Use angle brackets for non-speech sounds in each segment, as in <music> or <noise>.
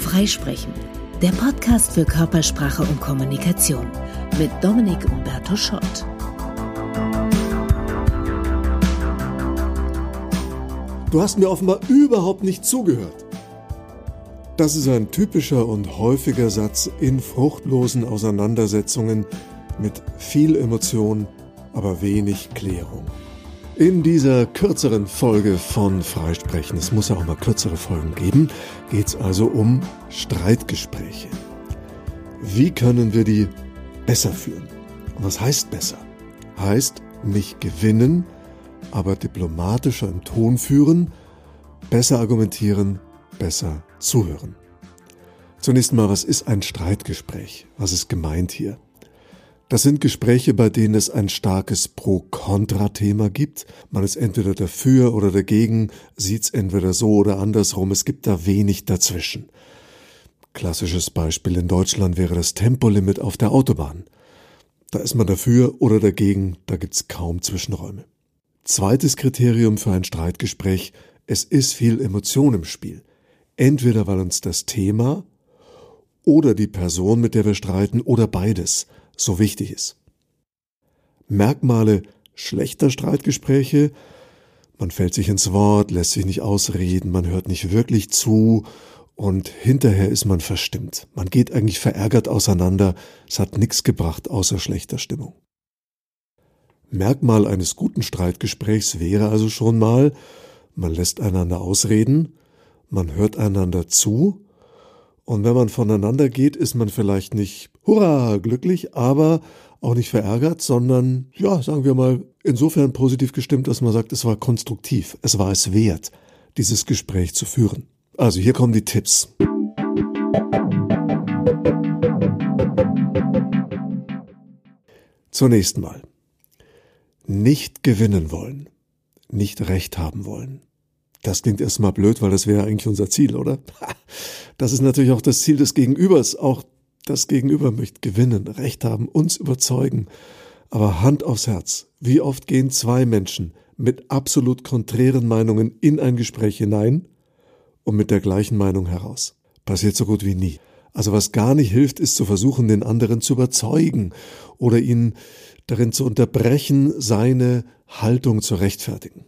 Freisprechen, der Podcast für Körpersprache und Kommunikation mit Dominik Umberto Schott. Du hast mir offenbar überhaupt nicht zugehört. Das ist ein typischer und häufiger Satz in fruchtlosen Auseinandersetzungen mit viel Emotion, aber wenig Klärung. In dieser kürzeren Folge von Freisprechen, es muss ja auch mal kürzere Folgen geben, geht es also um Streitgespräche. Wie können wir die besser führen? Und was heißt besser? Heißt nicht gewinnen, aber diplomatischer im Ton führen, besser argumentieren, besser zuhören. Zunächst mal, was ist ein Streitgespräch? Was ist gemeint hier? Das sind Gespräche, bei denen es ein starkes Pro-Kontra-Thema gibt. Man ist entweder dafür oder dagegen, sieht es entweder so oder andersrum. Es gibt da wenig dazwischen. Klassisches Beispiel in Deutschland wäre das Tempolimit auf der Autobahn. Da ist man dafür oder dagegen, da gibt es kaum Zwischenräume. Zweites Kriterium für ein Streitgespräch, es ist viel Emotion im Spiel. Entweder weil uns das Thema oder die Person, mit der wir streiten, oder beides so wichtig ist. Merkmale schlechter Streitgespräche man fällt sich ins Wort, lässt sich nicht ausreden, man hört nicht wirklich zu und hinterher ist man verstimmt. Man geht eigentlich verärgert auseinander, es hat nichts gebracht außer schlechter Stimmung. Merkmal eines guten Streitgesprächs wäre also schon mal, man lässt einander ausreden, man hört einander zu, und wenn man voneinander geht, ist man vielleicht nicht hurra glücklich, aber auch nicht verärgert, sondern, ja, sagen wir mal, insofern positiv gestimmt, dass man sagt, es war konstruktiv, es war es wert, dieses Gespräch zu führen. Also hier kommen die Tipps. Zunächst mal. Nicht gewinnen wollen. Nicht recht haben wollen. Das klingt erstmal blöd, weil das wäre eigentlich unser Ziel, oder? <laughs> Das ist natürlich auch das Ziel des Gegenübers. Auch das Gegenüber möchte gewinnen, Recht haben, uns überzeugen. Aber Hand aufs Herz. Wie oft gehen zwei Menschen mit absolut konträren Meinungen in ein Gespräch hinein und mit der gleichen Meinung heraus? Passiert so gut wie nie. Also was gar nicht hilft, ist zu versuchen, den anderen zu überzeugen oder ihn darin zu unterbrechen, seine Haltung zu rechtfertigen.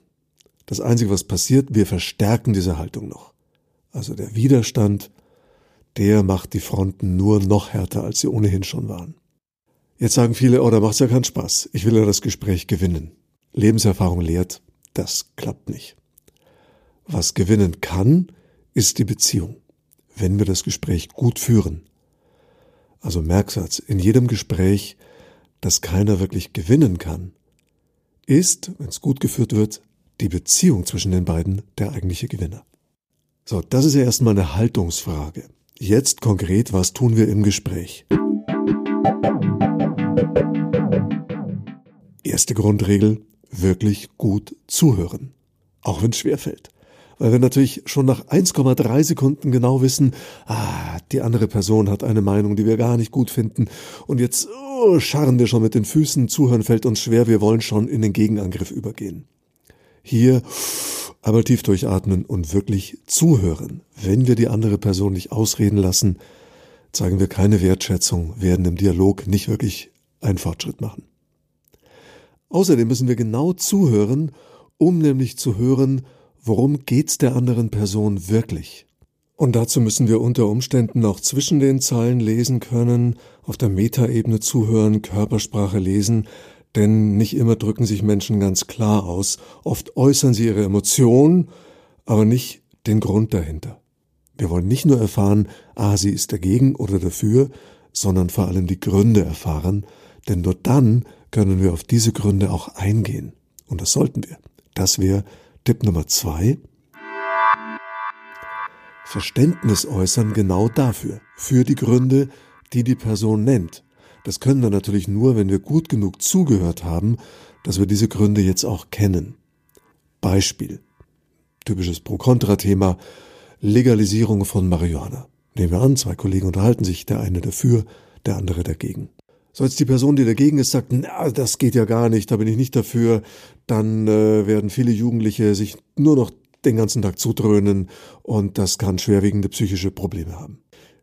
Das Einzige, was passiert, wir verstärken diese Haltung noch. Also der Widerstand, der macht die Fronten nur noch härter, als sie ohnehin schon waren. Jetzt sagen viele, oh, da macht's ja keinen Spaß. Ich will ja das Gespräch gewinnen. Lebenserfahrung lehrt, das klappt nicht. Was gewinnen kann, ist die Beziehung, wenn wir das Gespräch gut führen. Also Merksatz, in jedem Gespräch, das keiner wirklich gewinnen kann, ist, wenn es gut geführt wird, die Beziehung zwischen den beiden der eigentliche Gewinner. So, das ist ja erstmal eine Haltungsfrage. Jetzt konkret, was tun wir im Gespräch? Erste Grundregel, wirklich gut zuhören. Auch wenn es schwerfällt. Weil wir natürlich schon nach 1,3 Sekunden genau wissen, ah, die andere Person hat eine Meinung, die wir gar nicht gut finden. Und jetzt oh, scharren wir schon mit den Füßen, zuhören fällt uns schwer, wir wollen schon in den Gegenangriff übergehen. Hier einmal tief durchatmen und wirklich zuhören. Wenn wir die andere Person nicht ausreden lassen, zeigen wir keine Wertschätzung, werden im Dialog nicht wirklich einen Fortschritt machen. Außerdem müssen wir genau zuhören, um nämlich zu hören, worum geht's der anderen Person wirklich. Und dazu müssen wir unter Umständen auch zwischen den Zeilen lesen können, auf der Metaebene zuhören, Körpersprache lesen, denn nicht immer drücken sich Menschen ganz klar aus. Oft äußern sie ihre Emotionen, aber nicht den Grund dahinter. Wir wollen nicht nur erfahren, ah, sie ist dagegen oder dafür, sondern vor allem die Gründe erfahren, denn nur dann können wir auf diese Gründe auch eingehen. Und das sollten wir. Das wäre Tipp Nummer zwei. Verständnis äußern genau dafür, für die Gründe, die die Person nennt. Das können wir natürlich nur, wenn wir gut genug zugehört haben, dass wir diese Gründe jetzt auch kennen. Beispiel. Typisches Pro-Kontra-Thema. Legalisierung von Marihuana. Nehmen wir an, zwei Kollegen unterhalten sich, der eine dafür, der andere dagegen. So jetzt die Person, die dagegen ist, sagt, na, das geht ja gar nicht, da bin ich nicht dafür, dann äh, werden viele Jugendliche sich nur noch den ganzen Tag zudröhnen und das kann schwerwiegende psychische Probleme haben.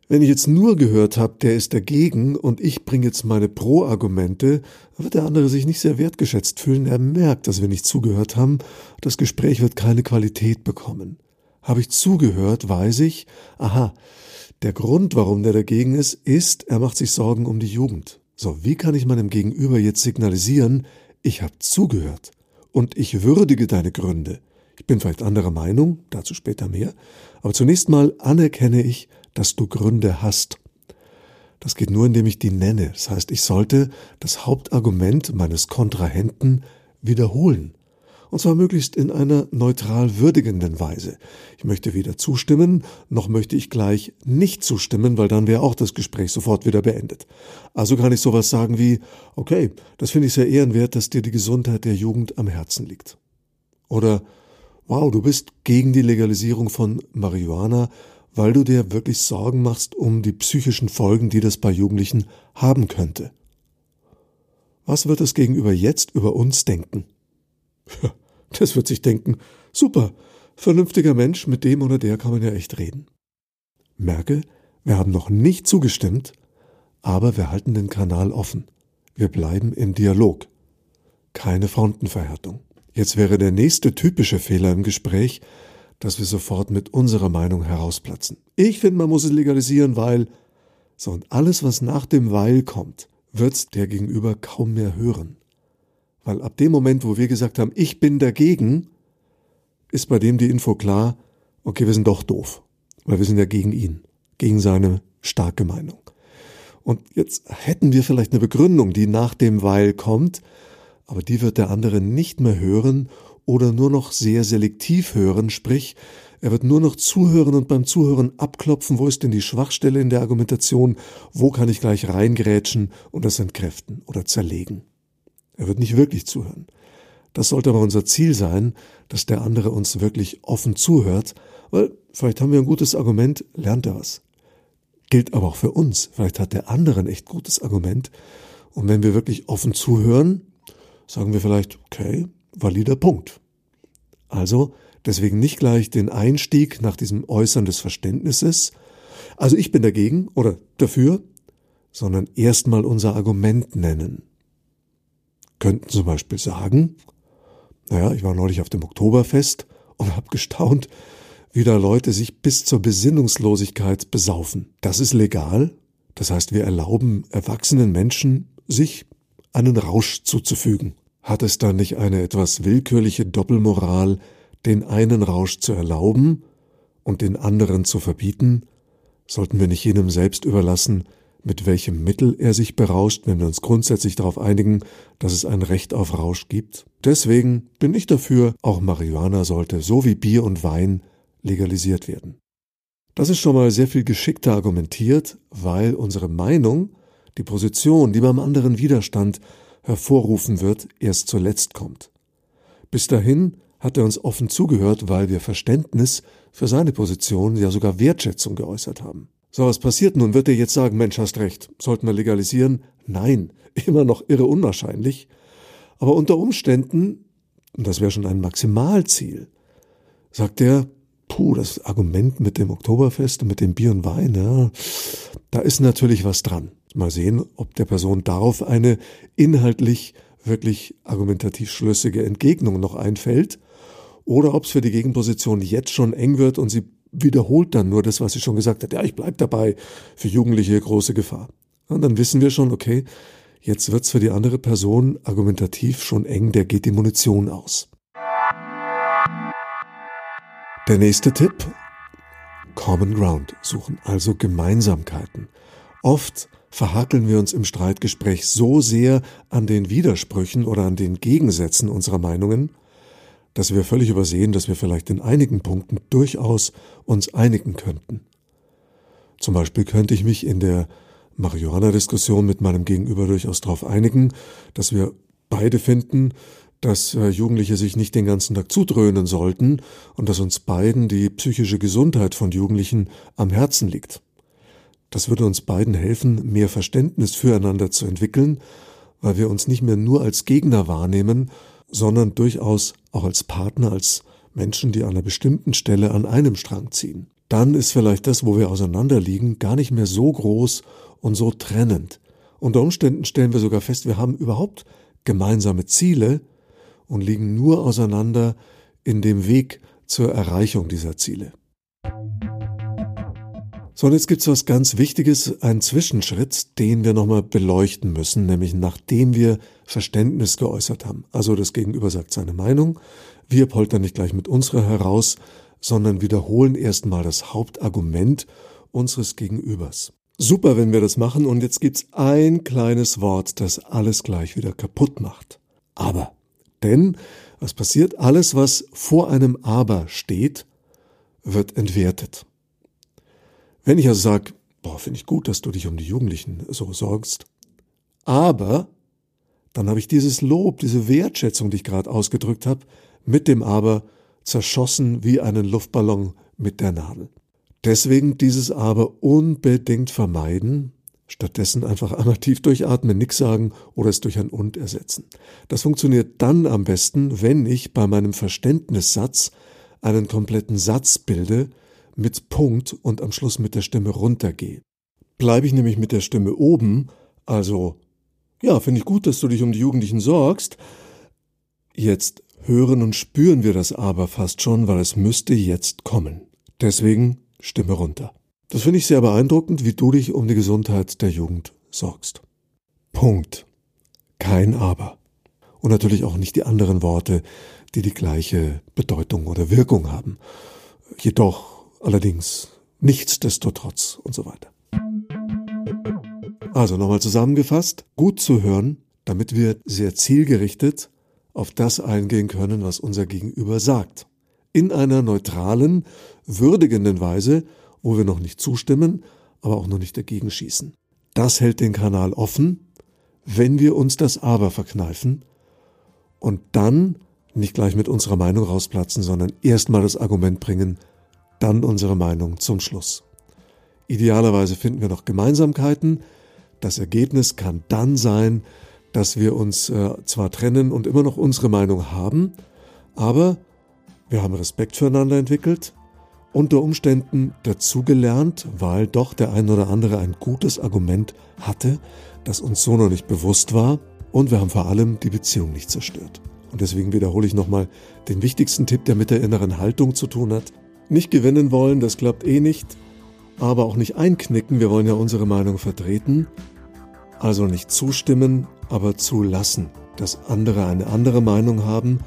Wenn ich jetzt nur gehört habe, der ist dagegen und ich bringe jetzt meine Pro-Argumente, wird der andere sich nicht sehr wertgeschätzt fühlen. Er merkt, dass wir nicht zugehört haben. Das Gespräch wird keine Qualität bekommen. Habe ich zugehört, weiß ich, aha, der Grund, warum der dagegen ist, ist, er macht sich Sorgen um die Jugend. So, wie kann ich meinem Gegenüber jetzt signalisieren, ich habe zugehört und ich würdige deine Gründe. Ich bin vielleicht anderer Meinung, dazu später mehr, aber zunächst mal anerkenne ich, dass du Gründe hast. Das geht nur, indem ich die nenne. Das heißt, ich sollte das Hauptargument meines Kontrahenten wiederholen. Und zwar möglichst in einer neutral würdigenden Weise. Ich möchte weder zustimmen, noch möchte ich gleich nicht zustimmen, weil dann wäre auch das Gespräch sofort wieder beendet. Also kann ich sowas sagen wie, okay, das finde ich sehr ehrenwert, dass dir die Gesundheit der Jugend am Herzen liegt. Oder, wow, du bist gegen die Legalisierung von Marihuana, weil du dir wirklich Sorgen machst um die psychischen Folgen, die das bei Jugendlichen haben könnte. Was wird das Gegenüber jetzt über uns denken? Das wird sich denken, super, vernünftiger Mensch, mit dem oder der kann man ja echt reden. Merke, wir haben noch nicht zugestimmt, aber wir halten den Kanal offen. Wir bleiben im Dialog. Keine Frontenverhärtung. Jetzt wäre der nächste typische Fehler im Gespräch, dass wir sofort mit unserer Meinung herausplatzen. Ich finde, man muss es legalisieren, weil so und alles, was nach dem Weil kommt, wird's der Gegenüber kaum mehr hören. Weil ab dem Moment, wo wir gesagt haben, ich bin dagegen, ist bei dem die Info klar, okay, wir sind doch doof, weil wir sind ja gegen ihn, gegen seine starke Meinung. Und jetzt hätten wir vielleicht eine Begründung, die nach dem Weil kommt, aber die wird der andere nicht mehr hören oder nur noch sehr selektiv hören, sprich, er wird nur noch zuhören und beim Zuhören abklopfen, wo ist denn die Schwachstelle in der Argumentation, wo kann ich gleich reingrätschen und das entkräften oder zerlegen. Er wird nicht wirklich zuhören. Das sollte aber unser Ziel sein, dass der andere uns wirklich offen zuhört, weil vielleicht haben wir ein gutes Argument, lernt er was. Gilt aber auch für uns. Vielleicht hat der andere ein echt gutes Argument. Und wenn wir wirklich offen zuhören, sagen wir vielleicht, okay, valider Punkt. Also deswegen nicht gleich den Einstieg nach diesem Äußern des Verständnisses, also ich bin dagegen oder dafür, sondern erstmal unser Argument nennen. Könnten zum Beispiel sagen, naja, ich war neulich auf dem Oktoberfest und habe gestaunt, wie da Leute sich bis zur Besinnungslosigkeit besaufen. Das ist legal, das heißt, wir erlauben erwachsenen Menschen, sich einen Rausch zuzufügen. Hat es da nicht eine etwas willkürliche Doppelmoral, den einen Rausch zu erlauben und den anderen zu verbieten? Sollten wir nicht jenem selbst überlassen, mit welchem Mittel er sich berauscht, wenn wir uns grundsätzlich darauf einigen, dass es ein Recht auf Rausch gibt? Deswegen bin ich dafür, auch Marihuana sollte, so wie Bier und Wein, legalisiert werden. Das ist schon mal sehr viel geschickter argumentiert, weil unsere Meinung, die Position, die beim anderen Widerstand hervorrufen wird, erst zuletzt kommt. Bis dahin hat er uns offen zugehört, weil wir Verständnis für seine Position, ja sogar Wertschätzung geäußert haben. So, was passiert nun? Wird er jetzt sagen, Mensch, hast recht, sollten wir legalisieren? Nein, <laughs> immer noch irre unwahrscheinlich. Aber unter Umständen, und das wäre schon ein Maximalziel, sagt er, puh, das Argument mit dem Oktoberfest und mit dem Bier und Wein, ja, da ist natürlich was dran. Mal sehen, ob der Person darauf eine inhaltlich wirklich argumentativ schlüssige Entgegnung noch einfällt oder ob es für die Gegenposition jetzt schon eng wird und sie wiederholt dann nur das, was sie schon gesagt hat. Ja, ich bleib dabei. Für Jugendliche große Gefahr. Und dann wissen wir schon, okay, jetzt wird's für die andere Person argumentativ schon eng, der geht die Munition aus. Der nächste Tipp, Common Ground suchen, also Gemeinsamkeiten. Oft verhakeln wir uns im Streitgespräch so sehr an den Widersprüchen oder an den Gegensätzen unserer Meinungen, dass wir völlig übersehen, dass wir vielleicht in einigen Punkten durchaus uns einigen könnten. Zum Beispiel könnte ich mich in der Marihuana-Diskussion mit meinem Gegenüber durchaus darauf einigen, dass wir beide finden, dass äh, Jugendliche sich nicht den ganzen Tag zudröhnen sollten und dass uns beiden die psychische Gesundheit von Jugendlichen am Herzen liegt. Das würde uns beiden helfen, mehr Verständnis füreinander zu entwickeln, weil wir uns nicht mehr nur als Gegner wahrnehmen, sondern durchaus auch als Partner, als Menschen, die an einer bestimmten Stelle an einem Strang ziehen, dann ist vielleicht das, wo wir auseinanderliegen, gar nicht mehr so groß und so trennend. Unter Umständen stellen wir sogar fest, wir haben überhaupt gemeinsame Ziele und liegen nur auseinander in dem Weg zur Erreichung dieser Ziele. So, und jetzt gibt's was ganz Wichtiges, einen Zwischenschritt, den wir nochmal beleuchten müssen, nämlich nachdem wir Verständnis geäußert haben. Also das Gegenüber sagt seine Meinung, wir poltern nicht gleich mit unserer heraus, sondern wiederholen erstmal das Hauptargument unseres Gegenübers. Super, wenn wir das machen, und jetzt gibt's ein kleines Wort, das alles gleich wieder kaputt macht. Aber. Denn, was passiert? Alles, was vor einem Aber steht, wird entwertet. Wenn ich also sage, boah, finde ich gut, dass du dich um die Jugendlichen so sorgst, aber dann habe ich dieses Lob, diese Wertschätzung, die ich gerade ausgedrückt habe, mit dem Aber zerschossen wie einen Luftballon mit der Nadel. Deswegen dieses Aber unbedingt vermeiden, stattdessen einfach einmal tief durchatmen, nix sagen oder es durch ein Und ersetzen. Das funktioniert dann am besten, wenn ich bei meinem Verständnissatz einen kompletten Satz bilde, mit Punkt und am Schluss mit der Stimme runtergehe. Bleibe ich nämlich mit der Stimme oben, also ja, finde ich gut, dass du dich um die Jugendlichen sorgst. Jetzt hören und spüren wir das aber fast schon, weil es müsste jetzt kommen. Deswegen Stimme runter. Das finde ich sehr beeindruckend, wie du dich um die Gesundheit der Jugend sorgst. Punkt. Kein Aber. Und natürlich auch nicht die anderen Worte, die die gleiche Bedeutung oder Wirkung haben. Jedoch allerdings nichtsdestotrotz und so weiter. Also nochmal zusammengefasst, gut zu hören, damit wir sehr zielgerichtet auf das eingehen können, was unser Gegenüber sagt. In einer neutralen, würdigenden Weise, wo wir noch nicht zustimmen, aber auch noch nicht dagegen schießen. Das hält den Kanal offen, wenn wir uns das Aber verkneifen und dann nicht gleich mit unserer Meinung rausplatzen, sondern erstmal das Argument bringen, dann unsere Meinung zum Schluss. Idealerweise finden wir noch Gemeinsamkeiten. Das Ergebnis kann dann sein, dass wir uns äh, zwar trennen und immer noch unsere Meinung haben, aber wir haben Respekt füreinander entwickelt, unter Umständen dazugelernt, weil doch der ein oder andere ein gutes Argument hatte, das uns so noch nicht bewusst war, und wir haben vor allem die Beziehung nicht zerstört. Und deswegen wiederhole ich nochmal den wichtigsten Tipp, der mit der inneren Haltung zu tun hat. Nicht gewinnen wollen, das klappt eh nicht, aber auch nicht einknicken, wir wollen ja unsere Meinung vertreten. Also nicht zustimmen, aber zulassen, dass andere eine andere Meinung haben.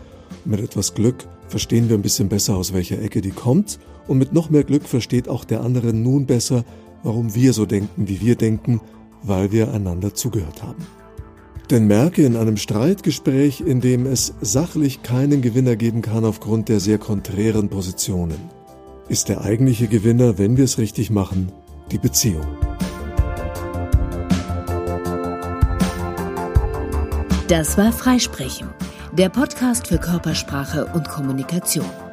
Mit etwas Glück verstehen wir ein bisschen besser, aus welcher Ecke die kommt. Und mit noch mehr Glück versteht auch der andere nun besser, warum wir so denken, wie wir denken, weil wir einander zugehört haben. Denn merke in einem Streitgespräch, in dem es sachlich keinen Gewinner geben kann aufgrund der sehr konträren Positionen ist der eigentliche Gewinner, wenn wir es richtig machen, die Beziehung. Das war Freisprechen, der Podcast für Körpersprache und Kommunikation.